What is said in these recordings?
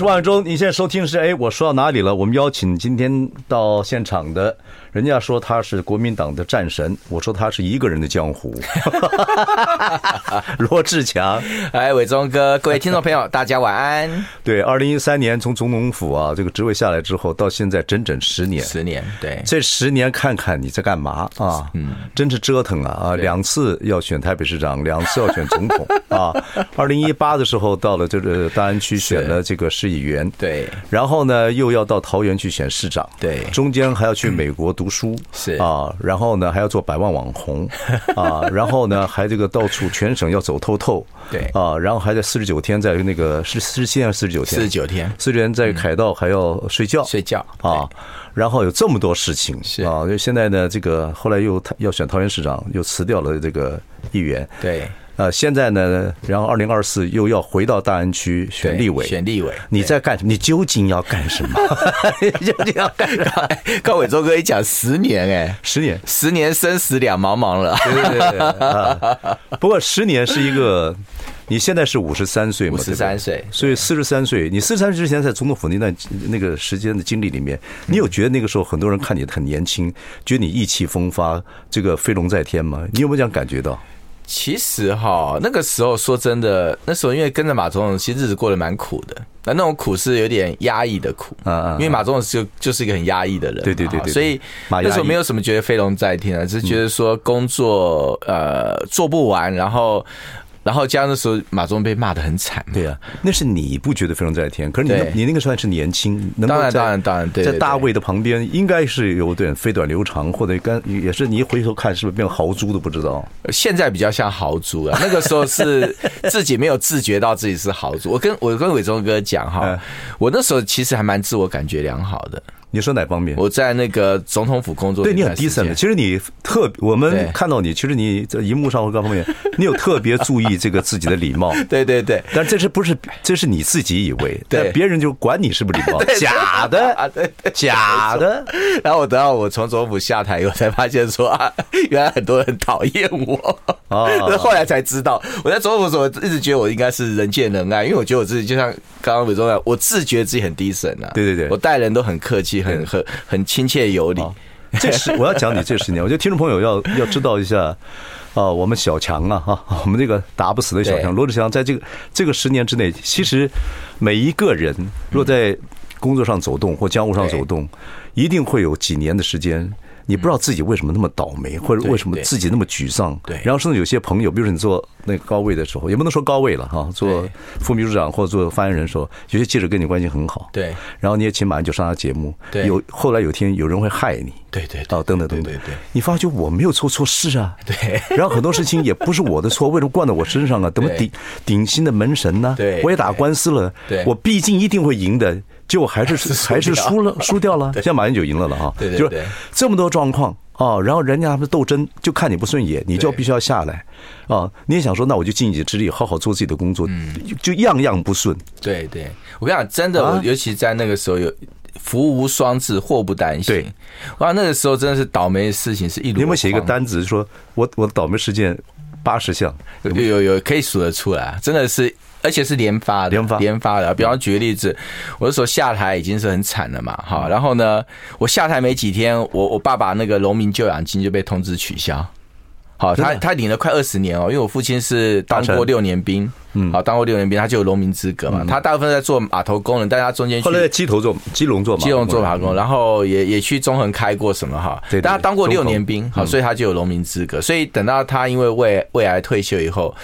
是王伟忠，你现在收听的是哎，我说到哪里了？我们邀请今天到现场的，人家说他是国民党的战神，我说他是一个人的江湖。罗志强，哎，伟忠哥，各位听众朋友，大家晚安。对，二零一三年从总统府啊这个职位下来之后，到现在整整十年，十年，对，这十年看看你在干嘛啊？嗯，真是折腾啊啊！两次要选台北市长，两次要选总统啊。二零一八的时候到了这个大安区选了这个。市议员对，然后呢，又要到桃园去选市长，对，中间还要去美国读书，是。啊，然后呢，还要做百万网红。啊，然后呢，还这个到处全省要走透透，对。啊，然后还在四十九天在那个是四十七还是四十九天？四十九天，四十九天在凯道还要睡觉。睡觉。啊，然后有这么多事情。是。啊，就现在呢，这个后来又要选桃园市长，又辞掉了这个议员，对。呃，现在呢，然后二零二四又要回到大安区选立委，选立委，你在干什么？你究竟要干什么？究竟要干什么？高伟忠哥一讲十年，哎，十年，十年生死两茫茫了。对对对，对、啊。不过十年是一个，你现在是五十三岁嘛？五十三岁，所以四十三岁，你四十三岁之前在总统府那段那个时间的经历里面，你有觉得那个时候很多人看你很年轻，觉得你意气风发，这个飞龙在天吗？你有没有这样感觉到？其实哈，那个时候说真的，那时候因为跟着马总统，其实日子过得蛮苦的。那那种苦是有点压抑的苦，嗯，因为马总统就就是一个很压抑的人，对对对，所以那时候没有什么觉得飞龙在天啊，只是觉得说工作呃做不完，然后。然后加上那时候马忠被骂的很惨，对啊，那是你不觉得飞龙在天，可是你你那个时候还是年轻，当然当然当然，对，在大卫的旁边应该是有点飞短流长，或者跟也是你一回头看是不是变豪猪都不知道。现在比较像豪猪啊，那个时候是自己没有自觉到自己是豪猪。我跟我跟伟忠哥讲哈，我那时候其实还蛮自我感觉良好的。你说哪方面？我在那个总统府工作，对你很 decent 的。其实你特，我们看到你，其实你在荧幕上或各方面，你有特别注意这个自己的礼貌。对对对，但这是不是这是你自己以为？对，别人就管你是不是礼貌？假的啊，对，假的。然后我等到我从总统府下台以后，才发现说啊，原来很多人讨厌我啊。后来才知道，我在总统府的时候一直觉得我应该是人见人爱，因为我觉得我自己就像刚刚伟忠讲，我自觉自己很 decent 啊。对对对，我待人都很客气。很很很亲切有礼，这是我要讲你这十年，我觉得听众朋友要要知道一下啊，我们小强啊哈，我们这个打不死的小强罗志祥，在这个这个十年之内，其实每一个人若在工作上走动或江湖上走动，一定会有几年的时间。你不知道自己为什么那么倒霉，或者为什么自己那么沮丧。对，然后甚至有些朋友，比如说你做那个高位的时候，也不能说高位了哈，做副秘书长或者做发言人的时候，有些记者跟你关系很好。对，然后你也请马上就上他节目。对，有后来有天有人会害你。对对，哦，等等等等，对你发觉我没有做错事啊。对，然后很多事情也不是我的错，为什么惯到我身上啊？怎么顶顶新的门神呢？对，我也打官司了。对，我毕竟一定会赢的。结果还是 还是输了，输掉了。现在马英九赢了了哈，就是这么多状况啊，然后人家不斗争，就看你不顺眼，你就必须要下来啊。你也想说，那我就尽一己之力，好好做自己的工作，就样样不顺。对对，我跟你讲，真的，我尤其在那个时候有福无双至，祸不单行。对哇，那个时候真的是倒霉的事情是一箩筐。你有没有写一个单子，说我我倒霉事件八十项？有有有，可以数得出来，真的是。而且是连发的，连发连发的。比方举个例子，我那时候下台已经是很惨了嘛，哈。然后呢，我下台没几天，我我爸爸那个农民救养金就被通知取消。好，他他领了快二十年哦，因为我父亲是当过六年兵，嗯，好，当过六年兵，他就有农民资格嘛。他大部分在做码头工人，但他中间后来在基头做基隆做基隆做码头工，然后也也去中横开过什么哈。对，但他当过六年兵，好，所以他就有农民资格。所以等到他因为胃胃癌退休以后。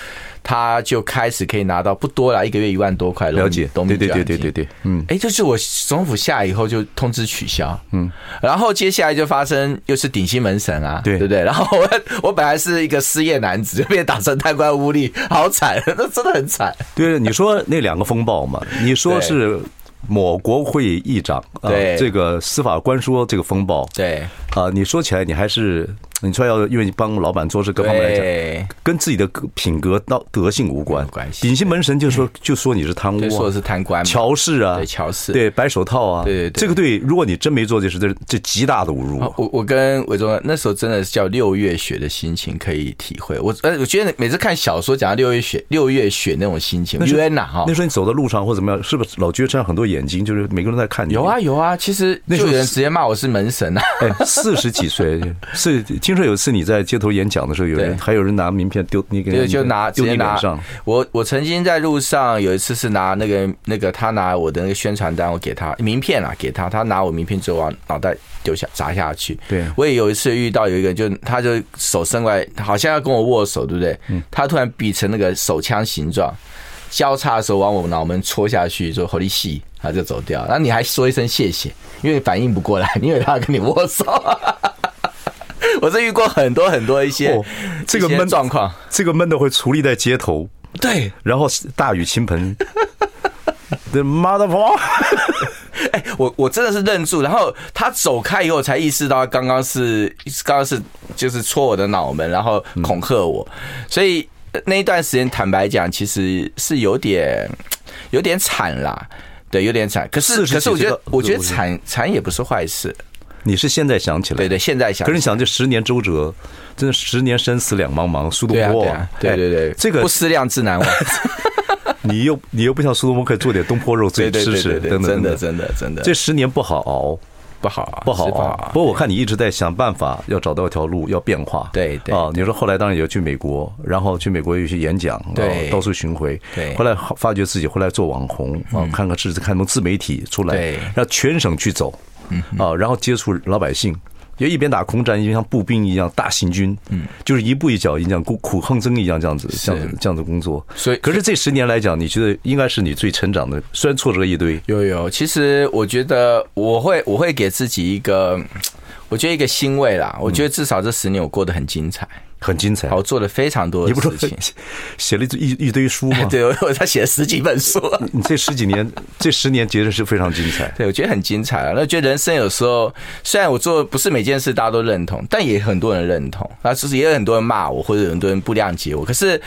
他就开始可以拿到不多了，一个月一万多块。了解，对对对对对对，嗯，哎，就是我总统府下以后就通知取消，嗯，然后接下来就发生又是顶新门神啊，对。对不对？然后我我本来是一个失业男子，就被打成贪官污吏，好惨，那真的很惨。对，你说那两个风暴嘛，你说是某国会议长对。这个司法官说这个风暴，对。啊，你说起来你还是。你出来要因为你帮老板做事，各方面来讲，跟自己的品格到德性无关。关系。隐形门神就说就说你是贪污，说是贪官，乔氏啊，对乔氏，对白手套啊，对对对，这个对，如果你真没做这事，这这极大的侮辱。我我跟伟忠那时候真的是叫六月雪的心情可以体会。我呃，我觉得每次看小说讲到六月雪，六月雪那种心情，冤呐哈。那时候你走在路上或怎么样，是不是老觉得身上很多眼睛，就是每个人在看你？有啊有啊，其实就有人直接骂我是门神啊。哎，四十几岁是听说有一次你在。街头演讲的时候，有人还有人拿名片丢你给，对，就拿直接拿上。我我曾经在路上有一次是拿那个那个他拿我的那个宣传单，我给他名片啊，给他，他拿我名片之后往脑袋丢下砸下去。对，我也有一次遇到有一个，就他就手伸过来，好像要跟我握手，对不对？他突然比成那个手枪形状，交叉的时候往我脑门戳下去，说“好利戏”，他就走掉。然后你还说一声谢谢，因为反应不过来，因为他要跟你握手。我是遇过很多很多一些这个闷状况，这个闷的会矗立在街头，对，然后大雨倾盆，的妈的婆！哎，我我真的是愣住，然后他走开以后才意识到刚刚是刚刚是就是戳我的脑门，然后恐吓我，所以那一段时间坦白讲，其实是有点有点惨啦，对，有点惨。可是可是我觉得我觉得惨惨也不是坏事。你是现在想起来？对对，现在想。可是你想，这十年周折，真的十年生死两茫茫。苏东坡，对对对，这个不思量，自难忘。你又你又不像苏东坡可以做点东坡肉自己吃吃，等等。真的真的真的，这十年不好熬，不好不好熬。不过我看你一直在想办法，要找到一条路，要变化。对对啊，你说后来当然也要去美国，然后去美国有些演讲，对，到处巡回。对，后来发觉自己后来做网红啊，看看是看从自媒体出来，让全省去走。嗯啊，然后接触老百姓，就一边打空战，一边像步兵一样大行军，嗯，就是一步一脚印，这样苦苦横征一样，这样子，这样子这样子工作。所以，可是这十年来讲，你觉得应该是你最成长的，虽然挫折一堆。有有，其实我觉得我会我会给自己一个，我觉得一个欣慰啦。我觉得至少这十年我过得很精彩。很精彩，好做了非常多的事情，写了一一堆书嘛。对，我他写了十几本书。你这十几年，这十年绝对是非常精彩。对，我觉得很精彩啊。那觉得人生有时候，虽然我做不是每件事大家都认同，但也很多人认同。啊，其实也有很多人骂我，或者很多人不谅解我。可是，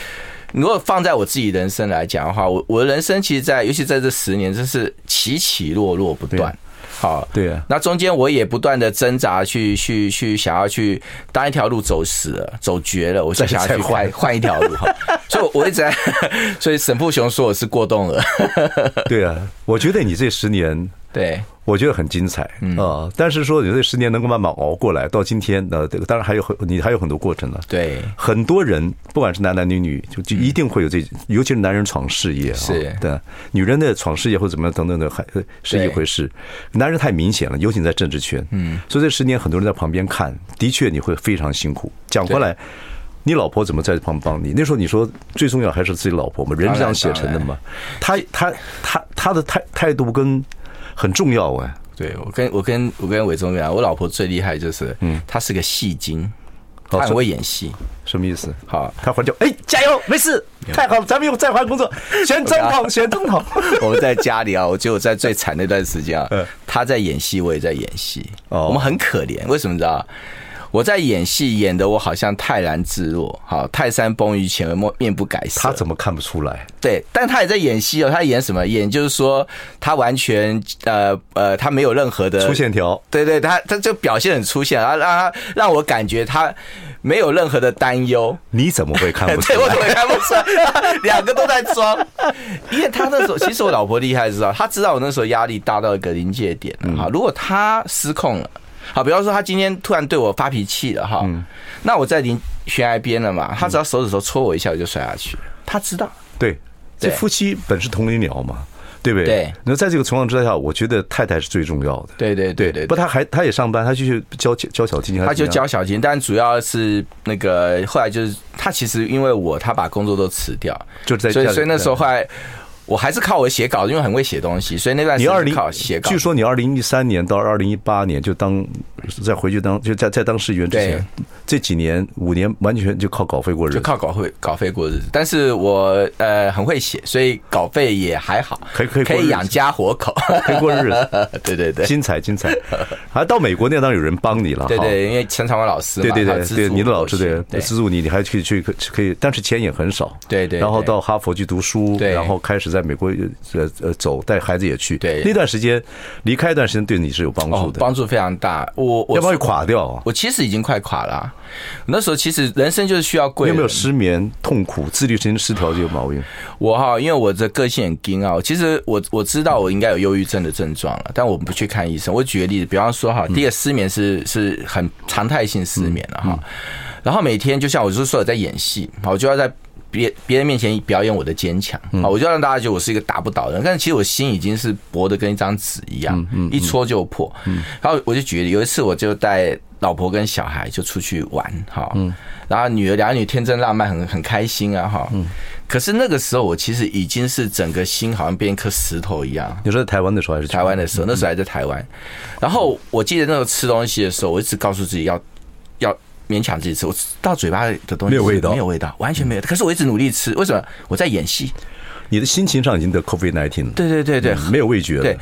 如果放在我自己人生来讲的话，我我的人生其实，在尤其在这十年，真是起起落落不断。好，对啊，那中间我也不断的挣扎，去去去，想要去当一条路走死了，走绝了，我就想要去换换一条路哈。所以我一直在，所以沈富雄说我是过动了。对啊，我觉得你这十年。对，我觉得很精彩啊！但是说你这十年能够慢慢熬过来，到今天，那这个当然还有很你还有很多过程呢。对，很多人不管是男男女女，就就一定会有这，尤其是男人闯事业啊，是对，女人的闯事业或怎么样等等的，还是一回事。男人太明显了，尤其在政治圈，嗯，所以这十年很多人在旁边看，的确你会非常辛苦。讲回来，你老婆怎么在旁边帮你？那时候你说最重要还是自己老婆嘛，人是这样写成的嘛。他他他他的态态度跟。很重要哎，对我跟我跟我跟伟忠讲，我老婆最厉害就是，嗯，她是个戏精，她很会演戏，什么意思？好，她回就哎，加油，没事，太好了，咱们又再换工作，选总统，选总统。我们在家里啊，我觉得我在最惨那段时间啊，她在演戏，我也在演戏，我们很可怜，为什么你知道？我在演戏，演的我好像泰然自若，好，泰山崩于前而面面不改色。他怎么看不出来？对，但他也在演戏哦。他演什么？演就是说，他完全呃呃，他没有任何的粗线条。对对，他他就表现很粗线，然后让他让我感觉他没有任何的担忧。你怎么会看不 出来？对，我怎么看不出来？两个都在装，因为他那时候其实我老婆厉害，知道他知道我那时候压力大到一个临界点了哈。如果他失控了。好，比方说他今天突然对我发脾气了哈，那我在临悬崖边了嘛，他只要手指头戳我一下，我就摔下去。他知道，对，这夫妻本是同林鸟嘛，对不对？对。那在这个情况之下，我觉得太太是最重要的。对对对对。不，他还他也上班，他就去教教小提琴，他就教小提琴，但主要是那个后来就是他其实因为我，他把工作都辞掉，就在所以所以那时候后来。我还是靠我写稿，因为很会写东西，所以那段时间靠写稿。据说你二零一三年到二零一八年就当再回去当就在在当市议员之前，这几年五年完全就靠稿费过日子，就靠稿费稿费过日子。但是我呃很会写，所以稿费也还好，可以可以可以养家活口，可以过日子。对对对，精彩精彩。还到美国那当然有人帮你了，对对，因为陈长文老师，对对对对，你的老师对资助你，你还可以去可以，但是钱也很少，对对。然后到哈佛去读书，然后开始在。在美国呃呃走，带孩子也去。对，那段时间离开一段时间，对你是有帮助的，帮助非常大。我我我要不要垮掉啊？我其实已经快垮了。那时候其实人生就是需要贵你。有没有失眠、痛苦、自律神经失调这个毛病？我哈，因为我的个性很硬啊。其实我我知道我应该有忧郁症的症状了，但我不去看医生。我举个例子，比方说哈，第一个失眠是是很常态性失眠了哈。然后每天就像我就是说我在演戏，我就要在。别别人面前表演我的坚强啊，我就让大家觉得我是一个打不倒的人，但是其实我心已经是薄的跟一张纸一样，一戳就破。然后我就觉得有一次，我就带老婆跟小孩就出去玩哈，然后女儿两个女天真浪漫，很很开心啊哈。可是那个时候我其实已经是整个心好像变一颗石头一样。你说在台湾的时候还是台湾的时候？那时候还在台湾。然后我记得那时候吃东西的时候，我一直告诉自己要要。勉强自己吃，我到嘴巴的东西没有味道，没有味道，完全没有。可是我一直努力吃，为什么？我在演戏。你的心情上已经得 COVID nineteen 了。对对对对，没有味觉了。对，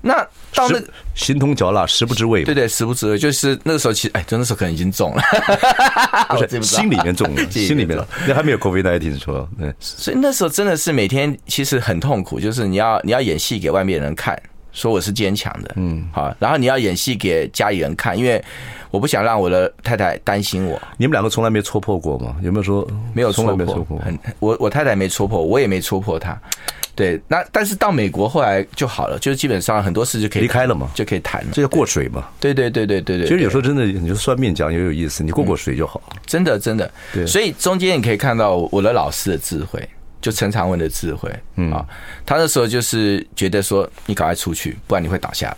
那到那形同嚼蜡，食不知味。对对，食不知味，就是那个时候，其实哎，就那时候可能已经中了，不是心 里面中了，心里面了，那还没有 COVID nineteen 说。对，所以那时候真的是每天其实很痛苦，就是你要你要演戏给外面人看。说我是坚强的，嗯，好，然后你要演戏给家里人看，因为我不想让我的太太担心我。你们两个从来没戳破过吗？有没有说没有戳破？很，我我太太没戳破，我也没戳破她。对，那但是到美国后来就好了，就是基本上很多事就可以离开了嘛，就可以谈了。这叫过水嘛？对对对对对对。其实有时候真的，你就算命讲也有意思，你过过水就好。真的真的。对。所以中间你可以看到我的老师的智慧。就陈长文的智慧，嗯啊，他那时候就是觉得说，你赶快出去，不然你会倒下来。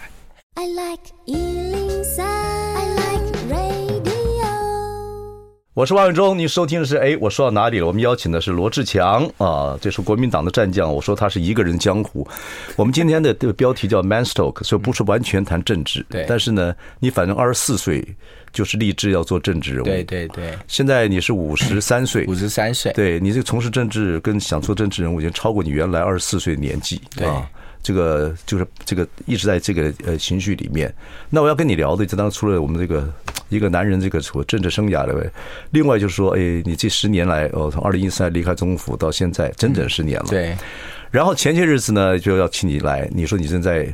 I like 我是王永忠，你收听的是哎，我说到哪里了？我们邀请的是罗志强啊，这是国民党的战将。我说他是一个人江湖。我们今天的这个标题叫 Man Talk，所以不是完全谈政治。对。但是呢，你反正二十四岁就是立志要做政治人物。对对对。现在你是五十三岁。五十三岁。对，你这个从事政治跟想做政治人物已经超过你原来二十四岁的年纪啊。这个就是这个一直在这个呃情绪里面。那我要跟你聊的，就当除了我们这个一个男人这个政治生涯的，另外就是说，哎，你这十年来哦，从二零一三离开总统府到现在，整整十年了。对。然后前些日子呢，就要请你来，你说你正在。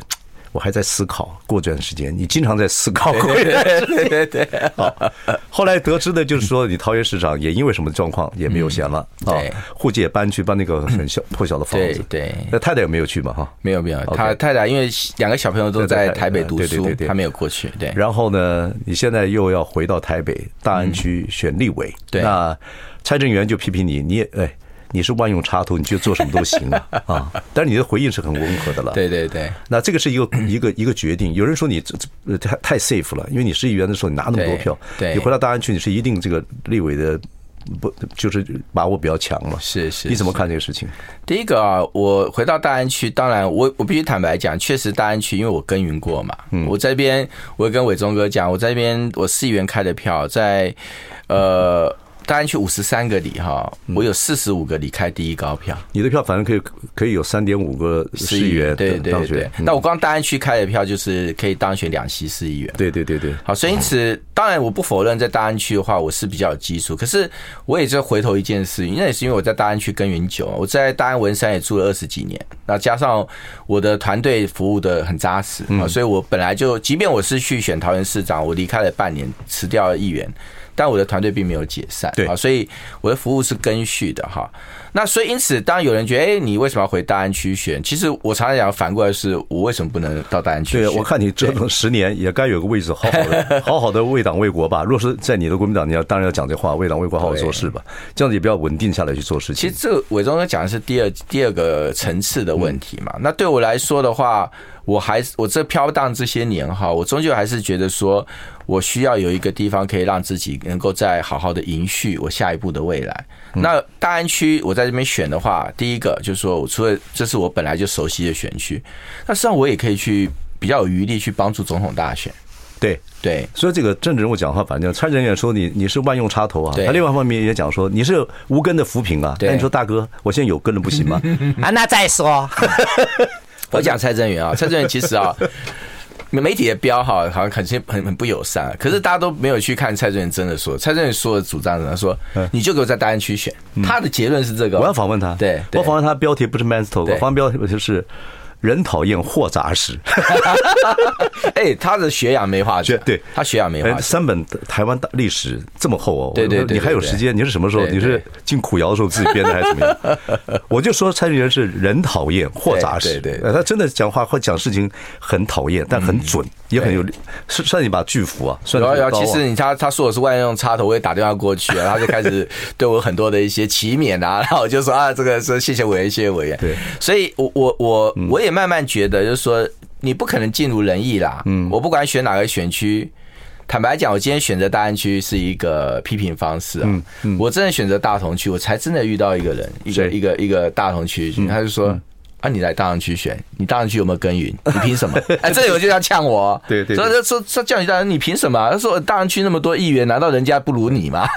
我还在思考，过这段时间，你经常在思考。对对对对。好，后来得知的就是说，你桃园市长也因为什么状况也没有闲了啊，户籍也搬去搬那个很小破小的房子。对。那太太有没有去嘛？哈，没有没有。他太太因为两个小朋友都在台北读书，他没有过去。对。然后呢，你现在又要回到台北大安区选立委。对。那蔡正元就批评你，你也哎。你是万用插头，你就做什么都行啊 啊！但是你的回应是很温和的了。对对对，那这个是一个一个一个决定。有人说你太太 safe 了，因为你市议员的时候你拿那么多票，对，你回到大安区你是一定这个立委的不就是把握比较强嘛？是是，你怎么看这个事情？第一个啊，我回到大安区，当然我我必须坦白讲，确实大安区因为我耕耘过嘛，嗯，我这边我也跟伟忠哥讲，我这边我市议员开的票在呃。大安区五十三个里哈，我有四十五个里开第一高票。你的票反正可以可以有三点五个市议员对对对。那我光大安区开的票就是可以当选两席市议员。对对对对。好，所以因此当然我不否认在大安区的话我是比较有基础，可是我也是回头一件事，那也是因为我在大安区耕耘久，我在大安文山也住了二十几年，那加上我的团队服务的很扎实啊，所以我本来就即便我是去选桃园市长，我离开了半年辞掉了议员。但我的团队并没有解散，对啊，所以我的服务是跟续的哈。那所以因此，当有人觉得，哎，你为什么要回大安区选？其实我常常讲，反过来是我为什么不能到大安区？对，我看你折腾十年，也该有个位置，好好的，好好的为党为国吧。若是在你的国民党，你要当然要讲这话，为党为国好好做事吧。这样子也比较稳定下来去做事情。其实这个伟忠哥讲的是第二第二个层次的问题嘛。那对我来说的话，我还是我这飘荡这些年哈，我终究还是觉得说，我需要有一个地方可以让自己能够再好好的延续我下一步的未来。那大安区我在这边选的话，第一个就是说我除了这是我本来就熟悉的选区，那实际上我也可以去比较有余力去帮助总统大选。对对，所以这个政治人物讲话，反正蔡正远说你你是万用插头啊，他另外一方面也讲说你是无根的浮萍啊。那你说大哥，我现在有根了不行吗？啊，那再说。我讲蔡正元啊，蔡正元其实啊，媒体的标好好像很很很不友善，可是大家都没有去看蔡正元真的说，蔡正元说的主张呢，他说你就给我在大安区选，他的结论是这个。我要访问他，对，我访问他标题不是 Man's Talk，我访问标题就是。人讨厌货杂食，哎，他的学养没话讲，对，他学养没话讲。三本台湾大历史这么厚哦，对对，你还有时间？你是什么时候？你是进苦窑的时候自己编的还是怎么样？我就说蔡正元是人讨厌货杂食，对对，他真的讲话或讲事情很讨厌，但很准，也很有，算算一把巨斧啊。算有有，其实你他他说我是万用插头，我也打电话过去，然后就开始 对我很多的一些期勉啊，然后我就说啊，这个说谢谢委员，谢谢委员。对，所以我我我我也。慢慢觉得，就是说，你不可能尽如人意啦。嗯，我不管选哪个选区，坦白讲，我今天选择大安区是一个批评方式啊。嗯嗯，我真的选择大同区，我才真的遇到一个人，一个一个一个大同区，他就说啊，你来大安区选，你大安区有没有耕耘？你凭什么？哎，这有就要呛我。对对，所以说说叫你大人，你凭什么？他说大安区那么多议员，难道人家不如你吗？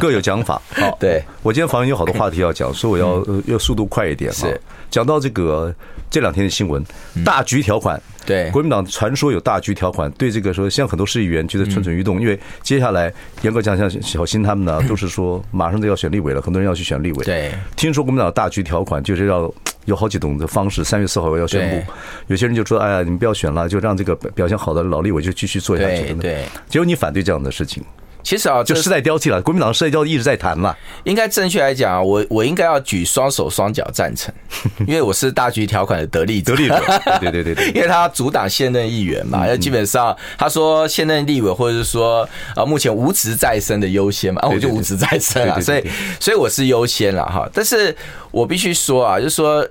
各有讲法。好，对我今天访问有好多话题要讲，所以我要要速度快一点。是讲到这个。这两天的新闻，大局条款，对国民党传说有大局条款，对这个说，像很多市议员觉得蠢蠢欲动，因为接下来严格讲，像小新他们呢，都是说马上就要选立委了，很多人要去选立委。对，听说国民党大局条款就是要有好几种的方式，三月四号要宣布。有些人就说：“哎呀，你们不要选了，就让这个表现好的老立委就继续做下去。”对，结果你反对这样的事情。其实啊，就世代交替了。国民党世代交替一直在谈嘛。应该正确来讲啊，我我应该要举双手双脚赞成，因为我是大局条款的得利者。得利者，对对对对。因为他阻挡现任议员嘛，要基本上他说现任立委或者是说啊目前无职在身的优先嘛，啊我就无职在身啊，所以所以我是优先了哈。但是我必须说啊，就是说。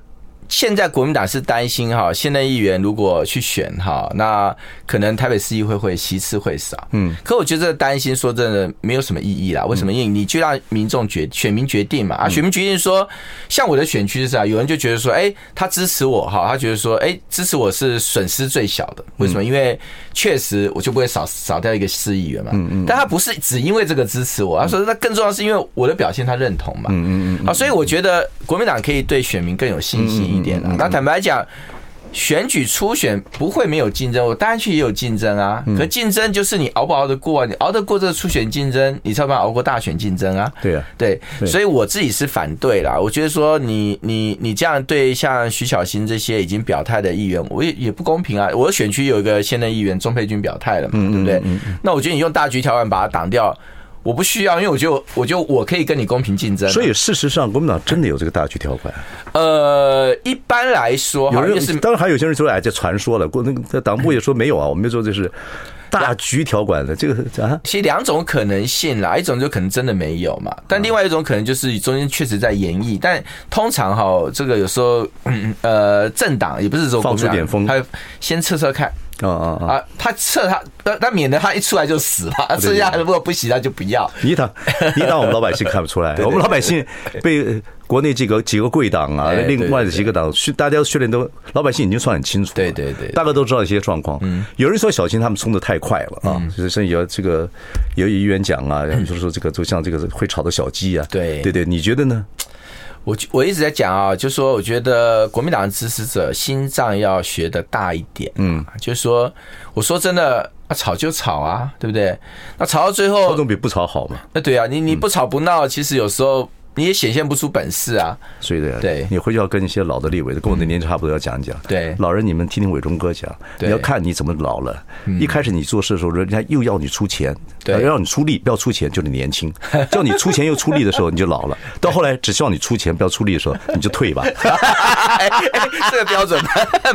现在国民党是担心哈，现任议员如果去选哈，那可能台北市议会会席次会少。嗯，可我觉得这担心说真的没有什么意义啦。为什么？因为你就让民众决选民决定嘛啊，选民决定说，像我的选区是啊，有人就觉得说，哎，他支持我哈，他觉得说，哎，支持我是损失最小的。为什么？因为确实我就不会少少掉一个市议员嘛。嗯嗯。但他不是只因为这个支持我，他说那更重要是因为我的表现他认同嘛。嗯嗯嗯。啊，所以我觉得国民党可以对选民更有信心。点啊，那坦白讲，选举初选不会没有竞争，我当然去也有竞争啊。可竞争就是你熬不熬得过啊？你熬得过这个初选竞争，你才有办法熬过大选竞争啊。对啊，对，所以我自己是反对啦。我觉得说你你你这样对像徐小新这些已经表态的议员，我也也不公平啊。我的选区有一个现任议员钟佩君表态了嘛，对不对？那我觉得你用大局条款把他挡掉。我不需要，因为我就我就我可以跟你公平竞争。所以事实上，国民党真的有这个大局条款。呃，一般来说，有人是当然还有些人说哎，这传说了。国那个党部也说没有啊，我们就说这是大局条款的这个啊。其实两种可能性啦，一种就可能真的没有嘛，但另外一种可能就是中间确实在演绎。但通常哈，这个有时候呃，政党也不是说放出点风，他先测测看。啊啊啊！他撤他，他他免得他一出来就死了。剩下如果不行，他就不要。你党，你党，我们老百姓看不出来。我们老百姓被国内几个几个贵党啊，另外的几个党训，大家训练都老百姓已经算很清楚。对对对，大概都知道一些状况。有人说小心他们冲的太快了啊，就是像有这个有议员讲啊，就是说这个就像这个会吵的小鸡啊。对对对，你觉得呢？我我一直在讲啊，就是说我觉得国民党的支持者心脏要学的大一点，嗯，就是说，我说真的，啊，吵就吵啊，对不对？那吵到最后，吵总比不吵好嘛。那对啊，你你不吵不闹，其实有时候。你也显现不出本事啊，所以的，对，你回去要跟一些老的立委的，跟我的年纪差不多，要讲一讲。对，老人你们听听伟忠哥讲，你要看你怎么老了。一开始你做事的时候，人家又要你出钱，要让你出力，不要出钱，就你年轻；叫你出钱又出力的时候，你就老了。到后来只希望你出钱不要出力的时候，你就退吧。这个标准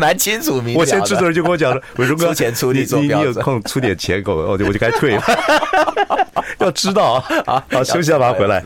蛮清楚明。我前制作人就跟我讲了，伟忠哥出钱出力做标准，你你有空出点钱给我，我就我就该退了。要知道啊，好，休息一下，马上回来。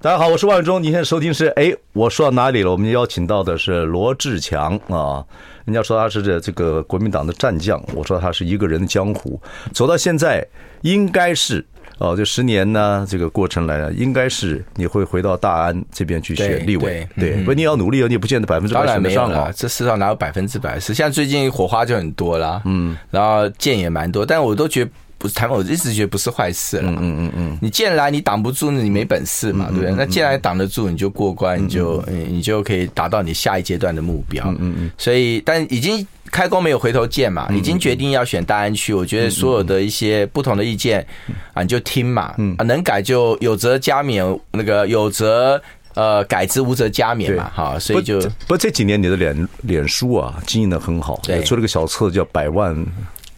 大家好，我是万忠。你现在收听是哎，我说到哪里了？我们邀请到的是罗志强啊，人家说他是这这个国民党的战将，我说他是一个人的江湖，走到现在应该是哦，这十年呢这个过程来了，应该是你会回到大安这边去选立委，对，不，你要努力哦，你不见得百分之百选得上啊。这世上哪有百分之百是？像最近火花就很多啦，嗯，然后剑也蛮多，但我都觉得。不是台湾，我一直觉得不是坏事了。嗯嗯嗯嗯，你进来你挡不住，你没本事嘛，对不对？那既然挡得住，你就过关，你就你就可以达到你下一阶段的目标。嗯嗯嗯。所以，但已经开弓没有回头箭嘛，已经决定要选大安区。我觉得所有的一些不同的意见啊，你就听嘛。嗯。能改就有则加勉，那个有则呃改之，无则加勉嘛。哈，所以就不不这几年你的脸脸书啊经营的很好，对，出了个小册叫百万。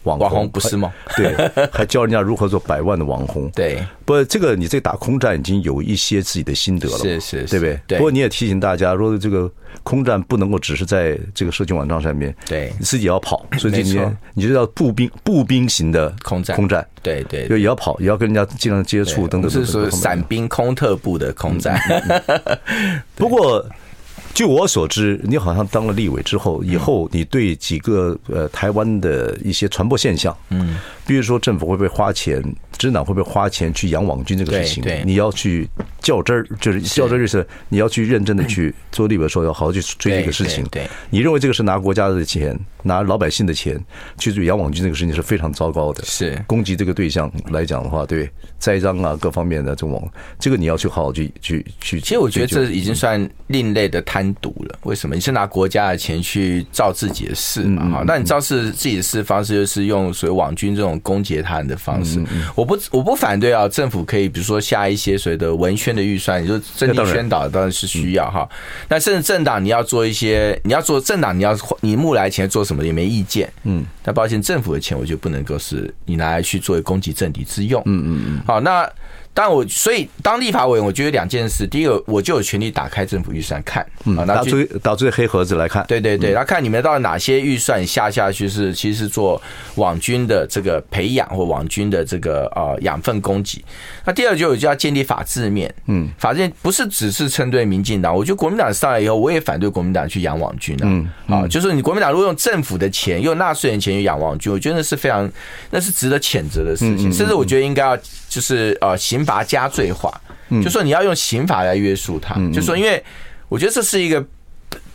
网红不是吗？对，还教人家如何做百万的网红。对，不，这个你这打空战已经有一些自己的心得了，是是，对不对？对。不过你也提醒大家，说这个空战不能够只是在这个社群网站上面，对，你自己要跑。所以今天你就要步兵步兵型的空战，空战，对对，就也要跑，也要跟人家尽量接触等等。是说伞兵空特步的空战。不过。据我所知，你好像当了立委之后，以后你对几个呃台湾的一些传播现象，嗯，比如说政府会不会花钱？执政党会不会花钱去养网军这个事情？对，你要去较真儿，就是较真儿，就是你要去认真的去做立委的时候，要好好去追这个事情。对，你认为这个是拿国家的钱，拿老百姓的钱去做养网军这个事情是非常糟糕的。是攻击这个对象来讲的话，对栽赃啊各方面的这种网，这个你要去好好去去去。其实我觉得这已经算另类的贪渎了。为什么？你是拿国家的钱去造自己的事嘛？哈，那你造事自己的事方式就是用所谓网军这种攻击他人的方式。我。我不，我不反对啊。政府可以，比如说下一些所谓的文宣的预算，你说政地宣导当然是需要哈。那甚至政党你要做一些，你要做政党，你要你募来钱做什么也没意见。嗯，但抱歉，政府的钱我就不能够是你拿来去作为攻击政敌之用。嗯嗯嗯。好，那。但我所以当立法委员，我觉得两件事。第一个，我就有权利打开政府预算看，嗯，拿出拿出黑盒子来看。对对对，然后看你们到底哪些预算下下去是其实是做网军的这个培养或网军的这个呃养分供给。那第二个就就要建立法治面，嗯，法治面不是只是针对民进党。我觉得国民党上来以后，我也反对国民党去养网军啊。嗯，啊，就是你国民党如果用政府的钱，用纳税人钱去养网军，我觉得那是非常那是值得谴责的事情。甚至我觉得应该要就是呃刑。罚加罪化，就说你要用刑法来约束他，就说因为我觉得这是一个。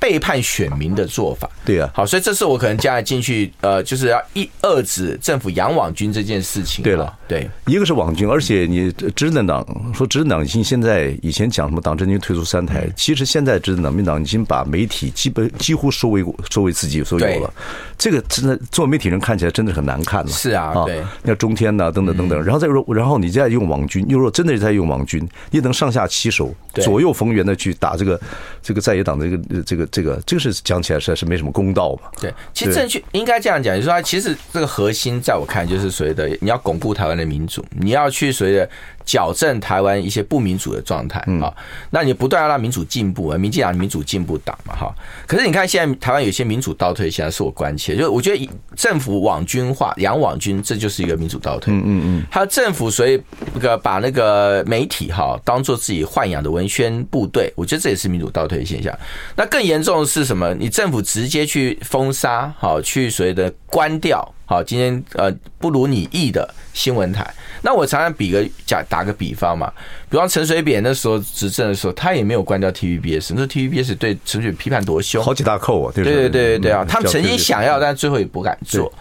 背叛选民的做法，对啊，好，所以这是我可能将来进去，呃，就是要一遏制政府养网军这件事情。对了，对，一个是网军，而且你执政党说执政党已经现在以前讲什么党政军退出三台，其实现在执政党民党已经把媒体基本几乎收为收为自己所有了。这个真的做媒体人看起来真的很难看了。是啊，对，那中天呐，等等等等，然后再说，然后你再用网军，又说真的是在用网军，你能上下其手，左右逢源的去打这个这个在野党的这个这个这个，这个是。讲起来实在是没什么公道嘛。对，其实正确应该这样讲，就是说，其实这个核心在我看就是所谓的你要巩固台湾的民主，你要去所谓的。矫正台湾一些不民主的状态啊，那你不断要让民主进步啊，民进党民主进步党嘛哈。可是你看现在台湾有些民主倒退，现在是我关切，就是我觉得政府网军化养网军，这就是一个民主倒退。嗯嗯嗯。还有政府所以那个把那个媒体哈当做自己豢养的文宣部队，我觉得这也是民主倒退的现象。那更严重的是什么？你政府直接去封杀，好去所谓的关掉，好今天呃不如你意的新闻台。那我常常比个假打个比方嘛，比方陈水扁那时候执政的时候，他也没有关掉 TVBS，那 TVBS 对陈水扁批判多凶，好几大扣啊，对对对对对啊，他们曾经想要，但最后也不敢做。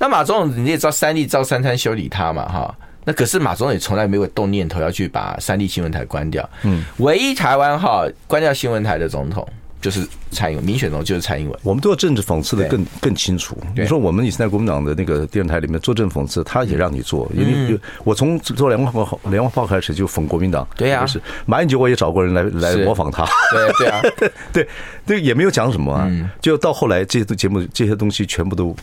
那马总统你也知道，三立照三餐修理他嘛，哈，那可是马总统也从来没有动念头要去把三立新闻台关掉，嗯，唯一台湾哈关掉新闻台的总统。就是蔡英文，民选中就是蔡英文。我们做政治讽刺的更更清楚。你说我们以前在国民党的那个电视台里面做政治讽刺，他也让你做。因为我从做联合报、联合报开始就讽国民党。对呀，是马英九我也找过人来来模仿他。对对啊，对对也没有讲什么啊。就到后来这些节目这些东西全部都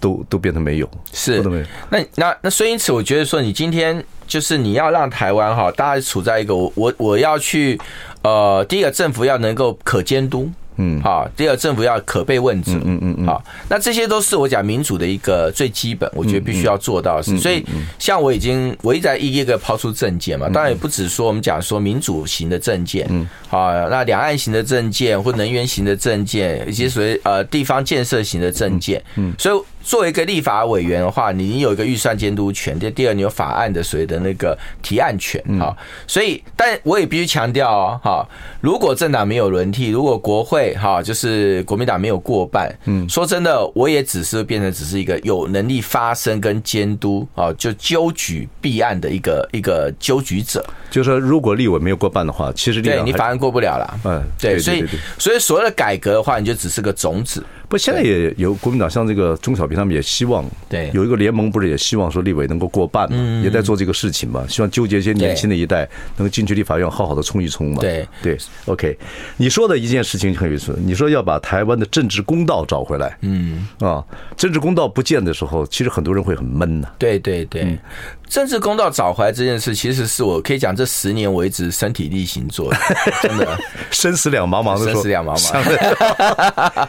都都变成没有，是都没有。那那那所以因此，我觉得说你今天就是你要让台湾哈，大家处在一个我我我要去。呃，第一个政府要能够可监督，嗯，好，第二政府要可被问责，嗯嗯嗯，好，那这些都是我讲民主的一个最基本，我觉得必须要做到的事。所以，像我已经我一直在一一个抛出政见嘛，当然也不只说我们讲说民主型的政见，嗯，好，那两岸型的政见或能源型的政见，以及所谓呃地方建设型的政见，嗯，所以。作为一个立法委员的话，你有一个预算监督权，第第二，你有法案的所谓的那个提案权啊。所以，但我也必须强调哦，哈，如果政党没有轮替，如果国会哈就是国民党没有过半，嗯，说真的，我也只是变成只是一个有能力发声跟监督啊，就纠举弊案的一个一个纠举者。就是说，如果立委没有过半的话，其实立对你法案过不了了。嗯，对，所以所以所谓的改革的话，你就只是个种子。不，现在也有国民党，像这个钟小平他们也希望，对，有一个联盟，不是也希望说立委能够过半嘛，也在做这个事情嘛，希望纠结一些年轻的一代能够进去立法院好好的冲一冲嘛。对对，OK，你说的一件事情很有意思，你说要把台湾的政治公道找回来，嗯啊，政治公道不见的时候，其实很多人会很闷呐。对对对。政治公道找回来这件事，其实是我可以讲这十年我一直身体力行做的，真的 生死两茫茫的生死两茫茫，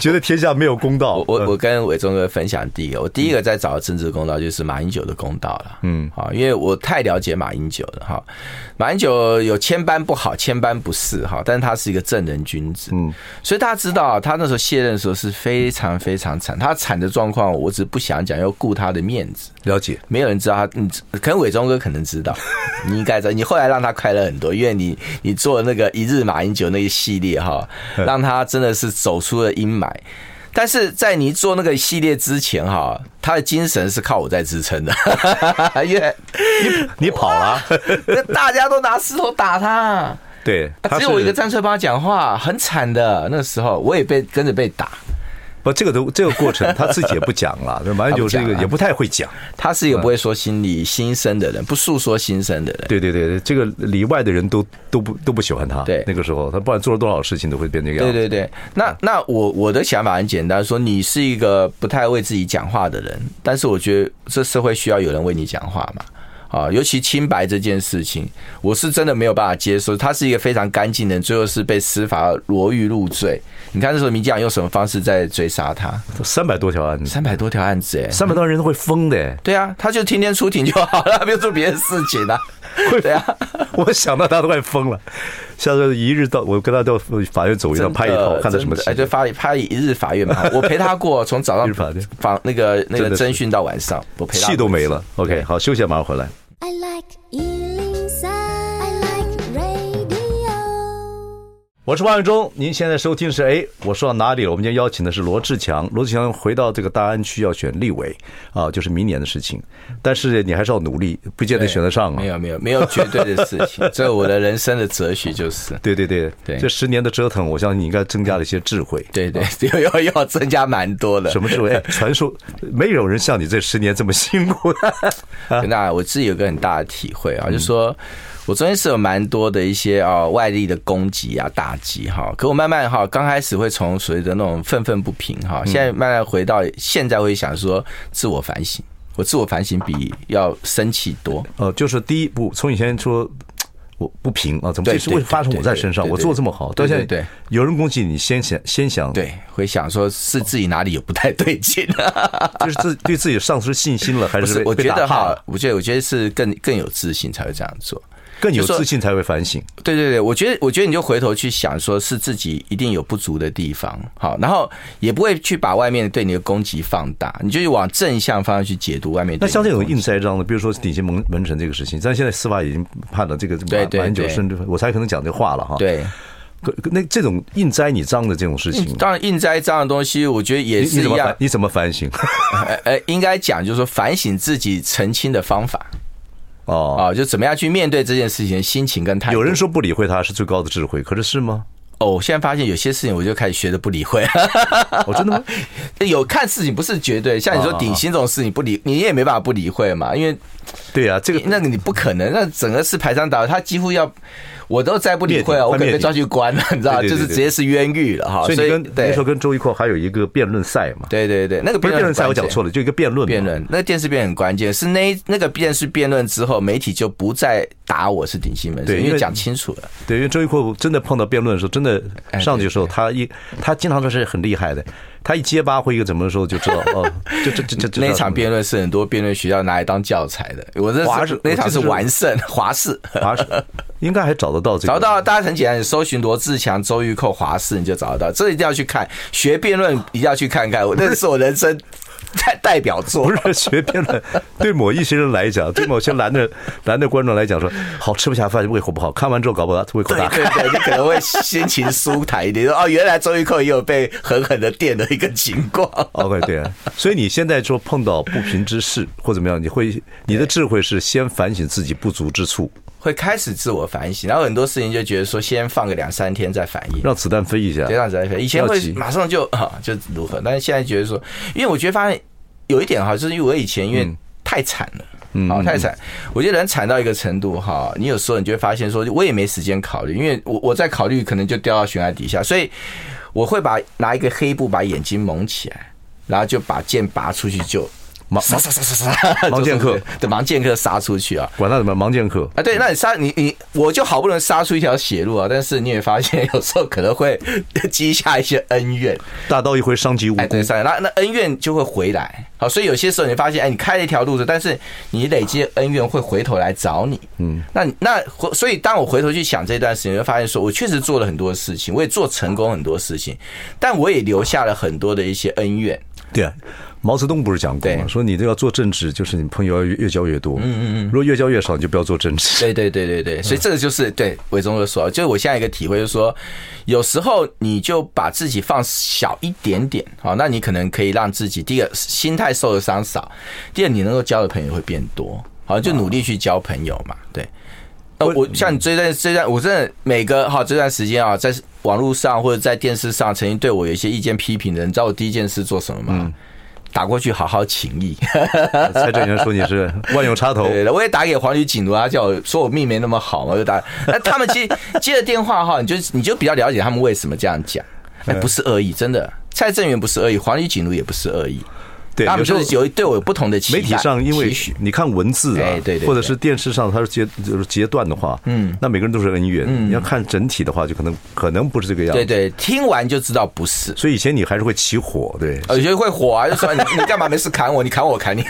觉得天下没有公道。我我跟伟忠哥分享第一个，我第一个在找的政治公道就是马英九的公道了。嗯，好，因为我太了解马英九了哈。马英九有千般不好，千般不是哈，但是他是一个正人君子。嗯，所以大家知道他那时候卸任的时候是非常非常惨，他惨的状况我只不想讲，要顾他的面子。了解，没有人知道他。嗯，可能伟忠哥可能知道，你应该知道。你后来让他快乐很多，因为你你做那个一日马英九那一系列哈，让他真的是走出了阴霾。但是在你做那个系列之前哈，他的精神是靠我在支撑的，因为你你跑了，大家都拿石头打他，对，只有我一个站出来帮他讲话，很惨的。那时候我也被跟着被打。不，这个都这个过程他自己也不讲了。马英九是一个也不太会讲，他是一个不会说心里心声的人，不诉说心声的人。对对对，这个里外的人都都不都不喜欢他。对，那个时候他不管做了多少事情，都会变这个样子。对对对，那那我我的想法很简单，说你是一个不太为自己讲话的人，但是我觉得这社会需要有人为你讲话嘛。啊，尤其清白这件事情，我是真的没有办法接受。他是一个非常干净的人，最后是被司法罗狱入罪。你看那时候民进党用什么方式在追杀他？三百多条案子，三百多条案子，哎，三百多人都会疯的。对啊，他就天天出庭就好了，没有做别的事情啊。对啊，我想到他都快疯了。下次一日到，我跟他到法院走一趟，拍一套，看他什么。哎，就发拍一日法院嘛，我陪他过，从早上访那个那个侦讯到晚上，我陪他气都没了。OK，好，休息，马上回来。I like 我是王永忠，您现在收听是哎，我说到哪里了？我们今天邀请的是罗志强，罗志强回到这个大安区要选立委啊，就是明年的事情。但是你还是要努力，不见得选得上啊。没有没有没有绝对的事情，这我的人生的哲学就是。对对对对，这十年的折腾，我相信你应该增加了一些智慧。对对，要要要增加蛮多的。什么智慧？传说没有人像你这十年这么辛苦。那我自己有个很大的体会啊，就是说。我昨天是有蛮多的一些啊外力的攻击啊打击哈，可我慢慢哈刚开始会从所谓的那种愤愤不平哈，现在慢慢回到现在会想说自我反省，我自我反省比要生气多。呃，就是第一步从以前说我不平啊，怎么这是会发生我在身上？我做这么好，到现在对有人攻击你，先想先想对，会想说是自己哪里有不太对劲，就是自对自己丧失信心了，还是我觉得哈，我觉得我觉得是更更有自信才会这样做。更有自信才会反省。对对对，我觉得，我觉得你就回头去想，说是自己一定有不足的地方，好，然后也不会去把外面对你的攻击放大，你就往正向方向去解读外面。那像这种硬栽赃的，比如说顶新门门城这个事情，但现在司法已经判了这个马马英九甚至我才可能讲这话了哈。对，那这种硬栽你赃的这种事情，当然硬栽赃的东西，我觉得也是一样。你怎么反省？呃，应该讲就是说反省自己澄清的方法。哦啊，就怎么样去面对这件事情的心情跟态度。有人说不理会他是最高的智慧，可是是吗？哦，现在发现有些事情我就开始学着不理会。我 真的吗？有看事情不是绝对，像你说顶薪这种事情不理，你也没办法不理会嘛，因为对啊，这个那个你不可能，那整个是排山倒海，他几乎要。我都再不理会啊，我可能被抓去关了，你知道，就是直接是冤狱了哈。所以你跟那时候跟周一蔻还有一个辩论赛嘛？对对对，那个不是辩论赛，我讲错了，就一个辩论。辩论，那个电视辩很关键，是那那个电视辩论之后，媒体就不再打我是顶新闻，对，因为讲清楚了。对，因为周玉蔻真的碰到辩论的时候，真的上去的时候，他一他经常都是很厉害的。他一结巴或一个怎么的时候，就知道哦，就这这这那场辩论是很多辩论学校拿来当教材的。我这华视那场是完胜华氏，华视应该还找得到这个。找到，大家很简单，搜寻罗志强、周玉蔻、华氏，你就找得到。这一定要去看，学辩论一定要去看看。我那是我人生。代代表作不是 学辩论，对某一些人来讲，对某些男的男的观众来讲说，好吃不下饭，胃口不好。看完之后搞不好胃口大，对对，你可能会心情舒坦一点。说哦，原来周玉蔻也有被狠狠的电的一个情况。OK，对。啊所以你现在说碰到不平之事或怎么样，你会你的智慧是先反省自己不足之处，会开始自我反省，然后很多事情就觉得说先放个两三天再反应，让子弹飞一下，对，让子弹飞。以前会马上就 啊就如何，但是现在觉得说，因为我觉得发现。有一点哈，就是因为我以前因为太惨了，嗯，好太惨，我觉得人惨到一个程度哈，你有时候你就会发现说，我也没时间考虑，因为我我在考虑可能就掉到悬崖底下，所以我会把拿一个黑布把眼睛蒙起来，然后就把剑拔出去就。盲杀杀杀杀杀！盲 剑客，对，盲剑客杀出去啊！管他什么盲剑客啊！对，那你杀你你，我就好不容易杀出一条血路啊！但是你也发现，有时候可能会 积下一些恩怨。大刀一挥，伤及无辜。哎，对，那那恩怨就会回来。好，所以有些时候你发现，哎，你开了一条路子，但是你累积恩怨会回头来找你。嗯，那那所以当我回头去想这段时间，就发现说我确实做了很多事情，我也做成功很多事情，但我也留下了很多的一些恩怨。对啊。毛泽东不是讲过吗？说你这要做政治，就是你朋友要越越交越多。嗯嗯嗯。如果越交越少，你就不要做政治。对对对对对。所以这个就是对伟忠哥说，就是我现在一个体会，就是说，有时候你就把自己放小一点点，好，那你可能可以让自己第一个心态受的伤少，第二你能够交的朋友会变多。好，就努力去交朋友嘛。对。呃，我像你这段这段，我真的每个哈这段时间啊，在网络上或者在电视上曾经对我有一些意见批评的人，你知道我第一件事做什么吗？打过去好好请益。蔡正元说你是 万用插头。对的，我也打给黄宇锦如，他叫我说我命没那么好嘛，就打。那他们接接了电话哈，你就你就比较了解他们为什么这样讲。哎，不是恶意，真的，蔡正元不是恶意，黄宇锦如也不是恶意。对，他们就是有对我有不同的期待。媒体上，因为你看文字啊，或者是电视上，它是截就是截断的话，嗯，那每个人都是恩怨。你要看整体的话，就可能可能不是这个样子。对对，听完就知道不是。所以以前你还是会起火，对，有些会火啊，就说你 你干嘛没事砍我，你砍我砍你。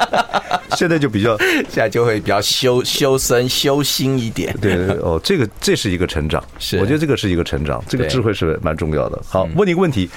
现在就比较，现在就会比较修修身修心一点。对哦，这个这是一个成长，是我觉得这个是一个成长，这个智慧是蛮重要的。好，问你一个问题，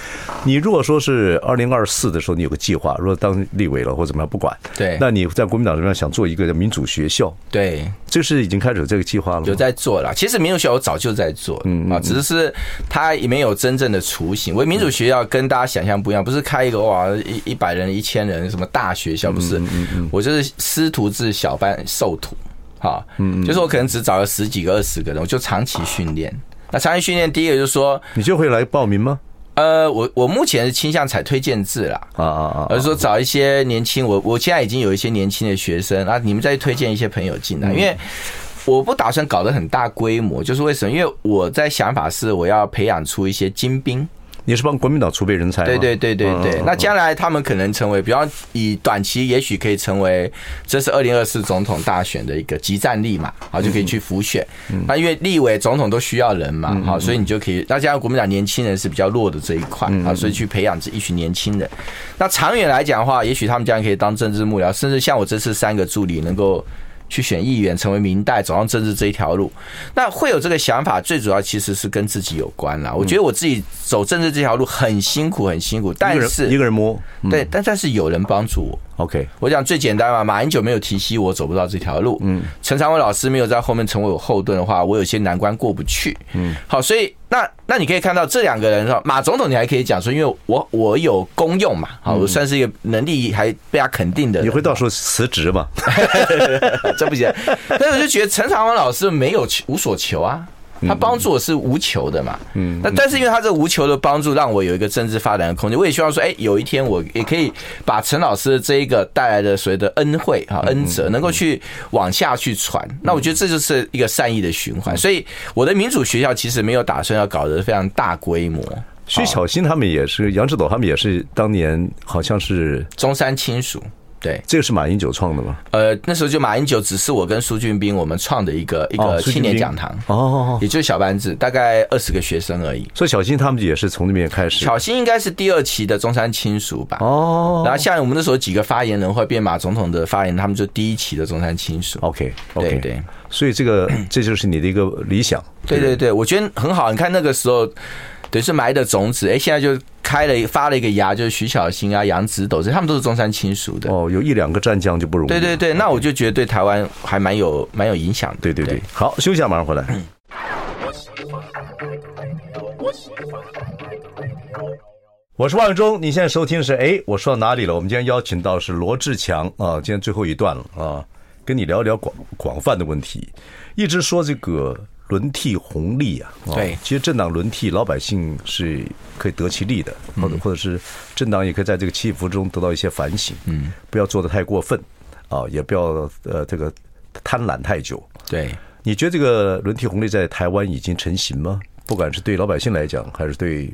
你如果说是二零二四的时候，你有个计划。话，如果当立委了或怎么样，不管。对，那你在国民党这边想做一个民主学校？对，这是已经开始有这个计划了，有在做了。其实民主学校我早就在做，嗯啊，只是它也没有真正的雏形。我民主学校跟大家想象不一样，不是开一个哇一一百人、一千人什么大学校，不是。嗯嗯，我就是师徒制小班授徒，哈，嗯，就是我可能只找了十几个、二十个人，我就长期训练。那长期训练，第一个就是说，你就会来报名吗？呃，我我目前是倾向采推荐制啦，啊啊啊，而是说找一些年轻，我我现在已经有一些年轻的学生啊，你们再推荐一些朋友进来，因为我不打算搞得很大规模，就是为什么？因为我在想法是我要培养出一些精兵。你是帮国民党储备人才？对对对对对。那将来他们可能成为，比方以短期，也许可以成为，这是二零二四总统大选的一个集战力嘛，好，就可以去辅选。那因为立委、总统都需要人嘛，好，所以你就可以。那加上国民党年轻人是比较弱的这一块啊，所以去培养这一群年轻人。那长远来讲的话，也许他们将来可以当政治幕僚，甚至像我这次三个助理能够。去选议员，成为明代，走上政治这一条路，那会有这个想法，最主要其实是跟自己有关啦。我觉得我自己走政治这条路很辛苦，很辛苦，但是一个人摸，对，但但是有人帮助我。OK，我讲最简单嘛，马英九没有提携我，走不到这条路。嗯，陈长文老师没有在后面成为我后盾的话，我有些难关过不去。嗯，好，所以那那你可以看到这两个人是吧？马总统你还可以讲说，因为我我有功用嘛，好，我算是一个能力还被他肯定的。你会到时候辞职吗？这不行。所以我就觉得陈长文老师没有无所求啊。他帮助我是无求的嘛，嗯，那但是因为他这无求的帮助，让我有一个政治发展的空间。我也希望说，哎，有一天我也可以把陈老师的这一个带来的所谓的恩惠啊、恩泽，能够去往下去传。那我觉得这就是一个善意的循环。所以我的民主学校其实没有打算要搞得非常大规模。薛巧芯他们也是，杨志斗他们也是当年好像是中山亲属。对，这个是马英九创的吗？呃，那时候就马英九只是我跟苏俊斌我们创的一个一个青年讲堂哦，也就是小班制，大概二十个学生而已。所以小新他们也是从那边开始。小新应该是第二期的中山亲属吧？哦，然后像我们那时候几个发言人或变马总统的发言，他们就第一期的中山亲属。OK，对对，对。所以这个这就是你的一个理想。对对对，我觉得很好。你看那个时候。等于是埋的种子，哎，现在就开了发了一个芽，就是徐小新啊、杨紫斗，这他们都是中山亲属的。哦，有一两个战将就不容易。对对对，那我就觉得对台湾还蛮有蛮有影响的。对对对，好，休息一下，马上回来。我是万忠，你现在收听的是哎，我说到哪里了？我们今天邀请到是罗志强啊，今天最后一段了啊，跟你聊一聊广广泛的问题，一直说这个。轮替红利啊，对，其实政党轮替，老百姓是可以得其利的，或者或者是政党也可以在这个起伏中得到一些反省，嗯，不要做的太过分啊，也不要呃这个贪婪太久。对，你觉得这个轮替红利在台湾已经成型吗？不管是对老百姓来讲，还是对？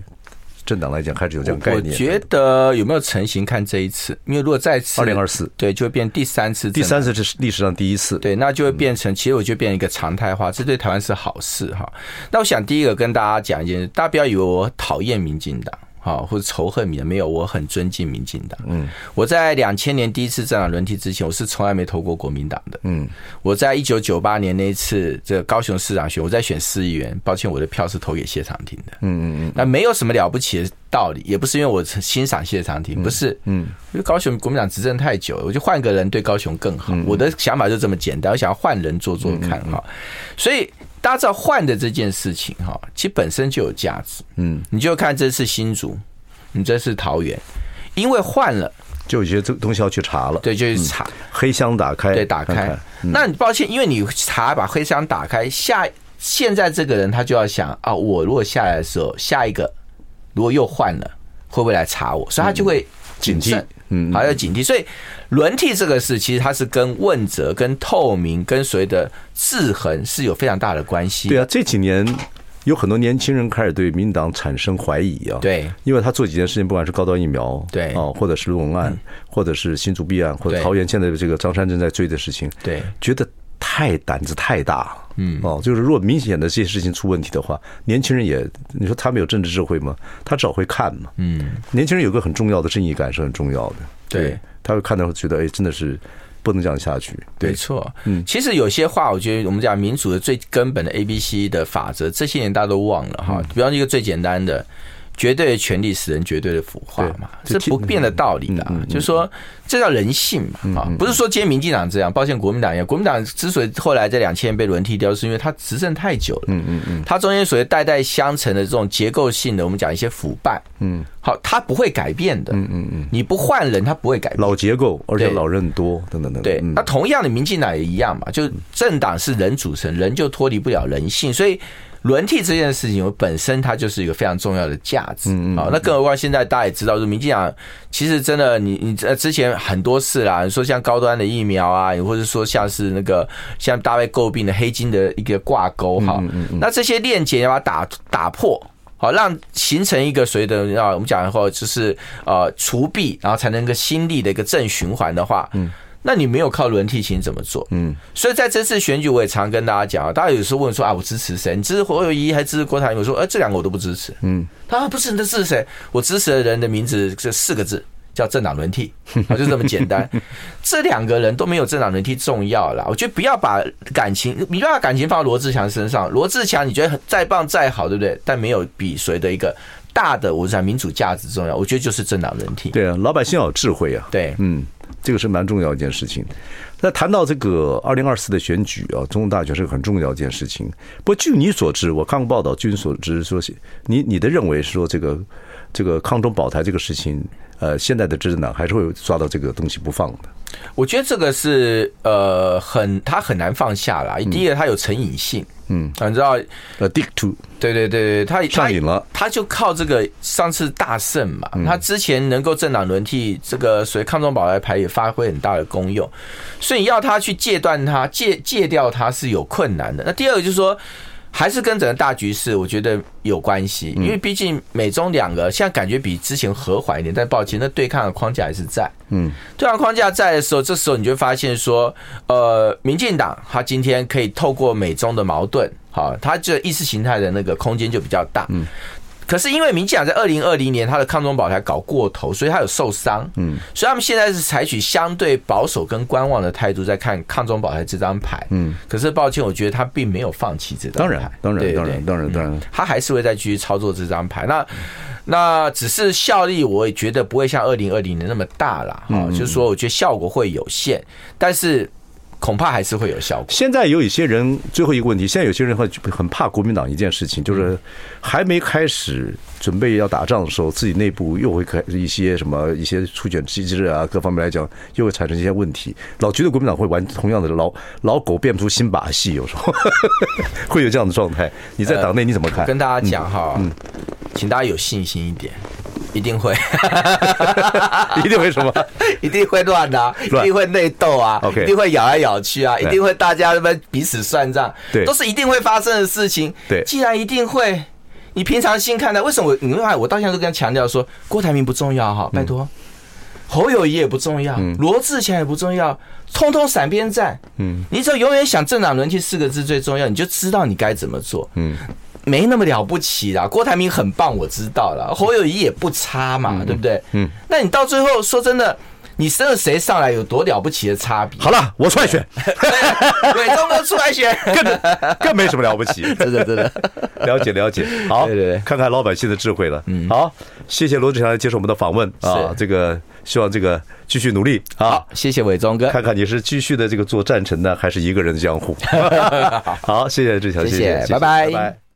政党来讲，开始有这样概念。我觉得有没有成型，看这一次。因为如果再次二零二四，对，就会变第三次。第三次是历史上第一次。对，那就会变成，其实我觉得变成一个常态化，这对台湾是好事哈。那我想第一个跟大家讲一件事，大家不要以为我讨厌民进党。好，或者仇恨民没有，我很尊敬民进党。嗯，我在两千年第一次政党轮替之前，我是从来没投过国民党的。嗯，我在一九九八年那一次这个高雄市长选，我在选市议员，抱歉，我的票是投给谢长廷的。嗯嗯嗯，那没有什么了不起的道理，也不是因为我欣赏谢长廷，不是。嗯，因为高雄国民党执政太久了，我就换个人对高雄更好。我的想法就这么简单，我想要换人做做看哈，所以。大家知道换的这件事情哈，其实本身就有价值。嗯，你就看这次新竹，你这次桃园，因为换了，就有些这东西要去查了。对，就去查。黑箱打开，对，打开。那你抱歉，因为你查把黑箱打开，下现在这个人他就要想啊，我如果下来的时候，下一个如果又换了，会不会来查我？所以他就会警惕。嗯，还要警惕，所以轮替这个事，其实它是跟问责、跟透明、跟所谓的制衡是有非常大的关系。对啊，这几年有很多年轻人开始对民进党产生怀疑啊。对，因为他做几件事情，不管是高端疫苗，对啊，或者是卢文案，或者是新竹弊案，或者桃园现在的这个张山正在追的事情，对，觉得太胆子太大。嗯，哦，就是如果明显的这些事情出问题的话，年轻人也，你说他们有政治智慧吗？他只要会看嘛。嗯，年轻人有个很重要的正义感是很重要的。对，他会看到会觉得，哎，真的是不能这样下去。没错，嗯，其实有些话，我觉得我们讲民主的最根本的 A B C 的法则，这些年大家都忘了哈。比方一个最简单的。绝对的权力使人绝对的腐化嘛，是不变的道理的。就是说，这叫人性嘛，啊，不是说今天民进党这样，抱歉，国民党一样。国民党之所以后来在两千年被轮替掉，是因为他执政太久了。嗯嗯嗯，他中间所谓代代相承的这种结构性的，我们讲一些腐败。嗯，好，他不会改变的。嗯嗯嗯，你不换人，他不会改变。老结构，而且老人多，等等等。对，那同样的，民进党也一样嘛，就政党是人组成，人就脱离不了人性，所以。轮替这件事情，我本身它就是一个非常重要的价值。好，那更何况现在大家也知道，就民进党其实真的，你你呃之前很多事啦，你说像高端的疫苗啊，或者说像是那个像大卫诟病的黑金的一个挂钩哈，那这些链接要把它打打破，好，让形成一个所谓的啊，我们讲的话就是呃除弊，然后才能够新力的一个正循环的话，嗯。那你没有靠轮替，请怎么做？嗯，所以在这次选举，我也常跟大家讲啊，大家有时候问说啊，我支持谁？你支持侯友宜还是支持郭台铭？我说，哎，这两个我都不支持。嗯，他说不是，你的支持谁？我支持的人的名字是四个字，叫政党轮替，啊，就这么简单。这两个人都没有政党轮替重要啦。我觉得不要把感情，你不要把感情放到罗志强身上。罗志强你觉得再棒再好，对不对？但没有比谁的一个大的，我讲民主价值重要。我觉得就是政党轮替。对啊，老百姓要有智慧啊。对，嗯。这个是蛮重要一件事情。那谈到这个二零二四的选举啊，总统大选是个很重要一件事情。不过据你所知，我看过报道，据你所知说是，你你的认为说这个这个抗中保台这个事情，呃，现在的执政党还是会抓到这个东西不放的。我觉得这个是呃很他很难放下啦。第一个，他有成瘾性。嗯，你知道，addict to，对对对对，他上瘾了，他就靠这个上次大胜嘛，他之前能够政党轮替，这个所谓抗中保台牌也发挥很大的功用，所以要他去戒断他戒戒掉他是有困难的。那第二个就是说。还是跟整个大局势，我觉得有关系。因为毕竟美中两个现在感觉比之前和缓一点，但抱歉，那对抗的框架还是在。嗯，对抗框架在的时候，这时候你就会发现说，呃，民进党他今天可以透过美中的矛盾，好，他这意识形态的那个空间就比较大。嗯。可是因为民进党在二零二零年他的抗中保台搞过头，所以他有受伤，嗯，所以他们现在是采取相对保守跟观望的态度在看抗中保台这张牌，嗯。可是抱歉，我觉得他并没有放弃这张牌，当然，当然，当然，当然，当然，他还是会再继续操作这张牌。那那只是效力，我也觉得不会像二零二零年那么大了，哈，就是说我觉得效果会有限，但是。恐怕还是会有效果。现在有一些人，最后一个问题，现在有些人会很怕国民党一件事情，就是还没开始准备要打仗的时候，自己内部又会开一些什么一些初选机制啊，各方面来讲又会产生一些问题。老觉得国民党会玩同样的老老狗变不出新把戏，有时候 会有这样的状态。你在党内你怎么看？跟大家讲哈，嗯，请大家有信心一点。一定会，一定会什么？一定会乱的，一定会内斗啊一定会咬来咬去啊，一定会大家们彼此算账，对，都是一定会发生的事情。对，既然一定会，你平常心看待，为什么我？你看，我到现在都跟他强调说，郭台铭不重要哈，拜托，侯友谊也不重要，罗志强也不重要，通通闪边站。嗯，你只要永远想政党轮替四个字最重要，你就知道你该怎么做。嗯。没那么了不起啦，郭台铭很棒，我知道了，侯友谊也不差嘛，对不对？嗯，那你到最后说真的，你生了谁上来有多了不起的差别？好了，我出来选，伟忠哥出来选，更更没什么了不起，真的真的，了解了解，好，对对对，看看老百姓的智慧了。嗯，好，谢谢罗志强来接受我们的访问。啊，这个希望这个继续努力。啊，好，谢谢伟忠哥，看看你是继续的这个做战臣呢，还是一个人的江湖？好，谢谢志强，谢谢，拜拜。